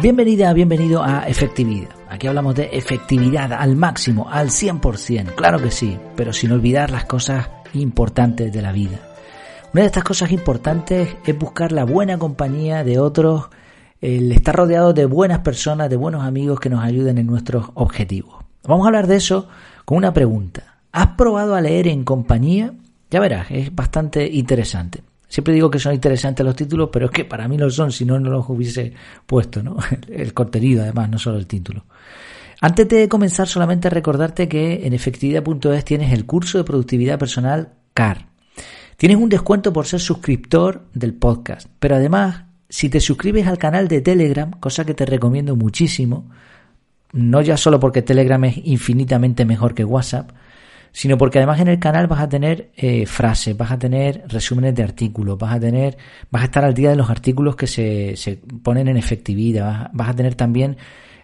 Bienvenida, bienvenido a Efectividad. Aquí hablamos de efectividad al máximo, al 100%, claro que sí, pero sin olvidar las cosas importantes de la vida. Una de estas cosas importantes es buscar la buena compañía de otros, el estar rodeado de buenas personas, de buenos amigos que nos ayuden en nuestros objetivos. Vamos a hablar de eso con una pregunta. ¿Has probado a leer en compañía? Ya verás, es bastante interesante. Siempre digo que son interesantes los títulos, pero es que para mí lo son, si no, no los hubiese puesto, ¿no? El contenido, además, no solo el título. Antes de comenzar, solamente recordarte que en efectividad.es tienes el curso de productividad personal CAR. Tienes un descuento por ser suscriptor del podcast, pero además, si te suscribes al canal de Telegram, cosa que te recomiendo muchísimo, no ya solo porque Telegram es infinitamente mejor que WhatsApp, sino porque además en el canal vas a tener eh, frases, vas a tener resúmenes de artículos, vas a tener, vas a estar al día de los artículos que se, se ponen en efectividad, vas, a tener también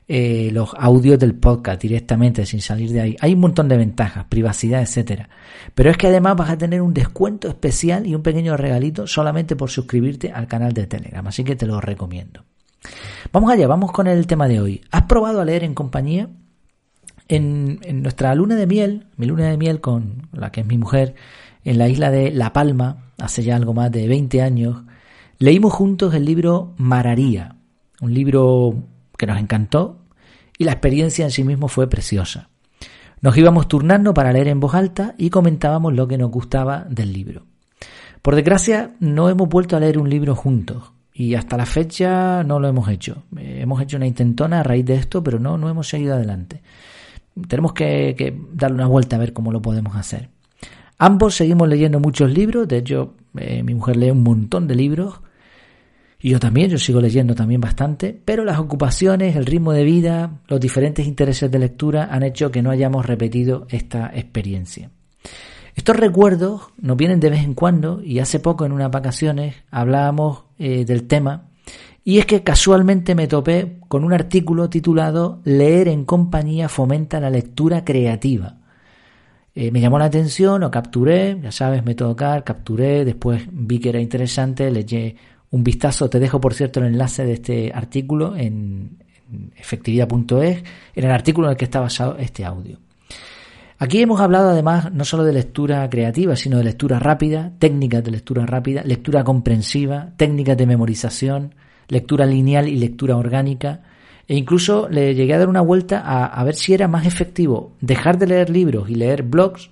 eh, los audios del podcast directamente sin salir de ahí. Hay un montón de ventajas, privacidad, etcétera. Pero es que además vas a tener un descuento especial y un pequeño regalito solamente por suscribirte al canal de Telegram, así que te lo recomiendo. Vamos allá, vamos con el tema de hoy. ¿Has probado a leer en compañía? En, nuestra luna de miel, mi luna de miel con la que es mi mujer, en la isla de La Palma, hace ya algo más de 20 años, leímos juntos el libro Mararía, un libro que nos encantó y la experiencia en sí mismo fue preciosa. Nos íbamos turnando para leer en voz alta y comentábamos lo que nos gustaba del libro. Por desgracia, no hemos vuelto a leer un libro juntos y hasta la fecha no lo hemos hecho. Eh, hemos hecho una intentona a raíz de esto, pero no, no hemos seguido adelante tenemos que, darle una vuelta a ver cómo lo podemos hacer. Ambos seguimos leyendo muchos libros, de hecho eh, mi mujer lee un montón de libros y yo también, yo sigo leyendo también bastante, pero las ocupaciones, el ritmo de vida, los diferentes intereses de lectura han hecho que no hayamos repetido esta experiencia. Estos recuerdos nos vienen de vez en cuando y hace poco en unas vacaciones hablábamos eh, del tema y es que casualmente me topé con un artículo titulado Leer en compañía fomenta la lectura creativa. Eh, me llamó la atención, lo capturé, ya sabes, método CAR, capturé, después vi que era interesante, le un vistazo, te dejo por cierto el enlace de este artículo en, en efectividad.es, en el artículo en el que está basado este audio. Aquí hemos hablado además no solo de lectura creativa, sino de lectura rápida, técnicas de lectura rápida, lectura comprensiva, técnicas de memorización, lectura lineal y lectura orgánica, e incluso le llegué a dar una vuelta a, ver si era más efectivo dejar de leer libros y leer blogs,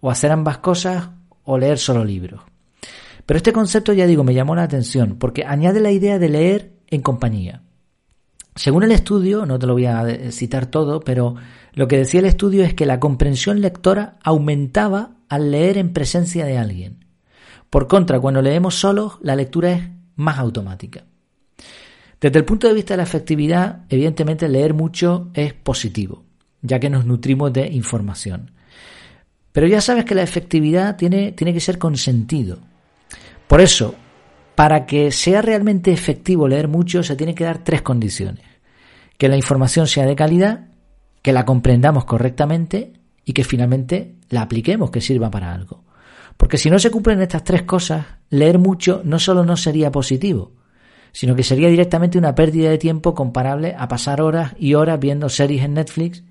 o hacer ambas cosas, o leer solo libros. Pero este concepto, ya digo, me llamó la atención, porque añade la idea de leer en compañía. Según el estudio, no te lo voy a citar todo, pero lo que decía el estudio es que la comprensión lectora aumentaba al leer en presencia de alguien. Por contra, cuando leemos solos, la lectura es más automática. Desde el punto de vista de la efectividad, evidentemente leer mucho es positivo, ya que nos nutrimos de información. Pero ya sabes que la efectividad tiene, tiene que ser con sentido. Por eso, para que sea realmente efectivo leer mucho, se tienen que dar tres condiciones. Que la información sea de calidad, que la comprendamos correctamente y que finalmente la apliquemos, que sirva para algo. Porque si no se cumplen estas tres cosas, leer mucho no solo no sería positivo, sino que sería directamente una pérdida de tiempo comparable a pasar horas y horas viendo series en Netflix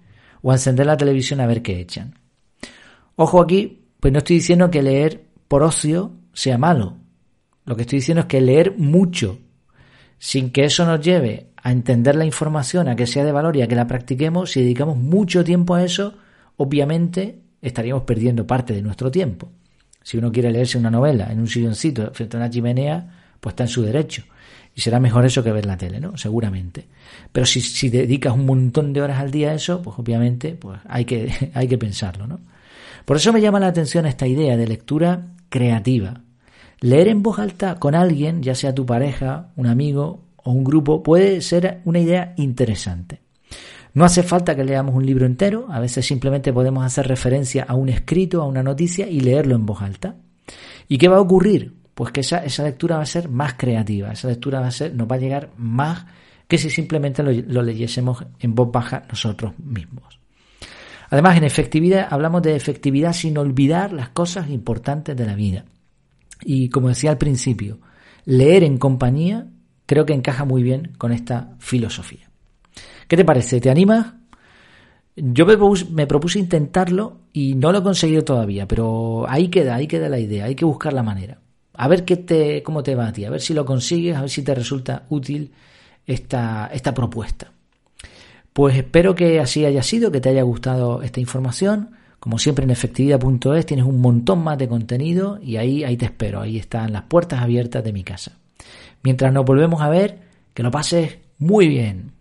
o encender la televisión a ver qué echan. Ojo aquí, pues no estoy diciendo que leer por ocio sea malo. Lo que estoy diciendo es que leer mucho, sin que eso nos lleve a entender la información, a que sea de valor y a que la practiquemos, si dedicamos mucho tiempo a eso, obviamente estaríamos perdiendo parte de nuestro tiempo. Si uno quiere leerse una novela en un silloncito frente a una chimenea, pues está en su derecho. Y será mejor eso que ver la tele, ¿no? Seguramente. Pero si, si dedicas un montón de horas al día a eso, pues obviamente pues hay, que, hay que pensarlo, ¿no? Por eso me llama la atención esta idea de lectura creativa. Leer en voz alta con alguien, ya sea tu pareja, un amigo o un grupo, puede ser una idea interesante. No hace falta que leamos un libro entero, a veces simplemente podemos hacer referencia a un escrito, a una noticia y leerlo en voz alta. ¿Y qué va a ocurrir? Pues que esa, esa lectura va a ser más creativa, esa lectura va a ser, nos va a llegar más que si simplemente lo, leyésemos en voz baja nosotros mismos. Además, en efectividad hablamos de efectividad sin olvidar las cosas importantes de la vida. Y como decía al principio, leer en compañía creo que encaja muy bien con esta filosofía. ¿Qué te parece? ¿Te animas? Yo me propuse, intentarlo y no lo he conseguido todavía, pero ahí queda, ahí queda la idea, hay que buscar la manera. A ver qué te, cómo te va a ti, a ver si lo consigues, a ver si te resulta útil esta, esta propuesta. Pues espero que así haya sido, que te haya gustado esta información. Como siempre en efectividad.es tienes un montón más de contenido y ahí, ahí te espero, ahí están las puertas abiertas de mi casa. Mientras nos volvemos a ver, que lo pases muy bien.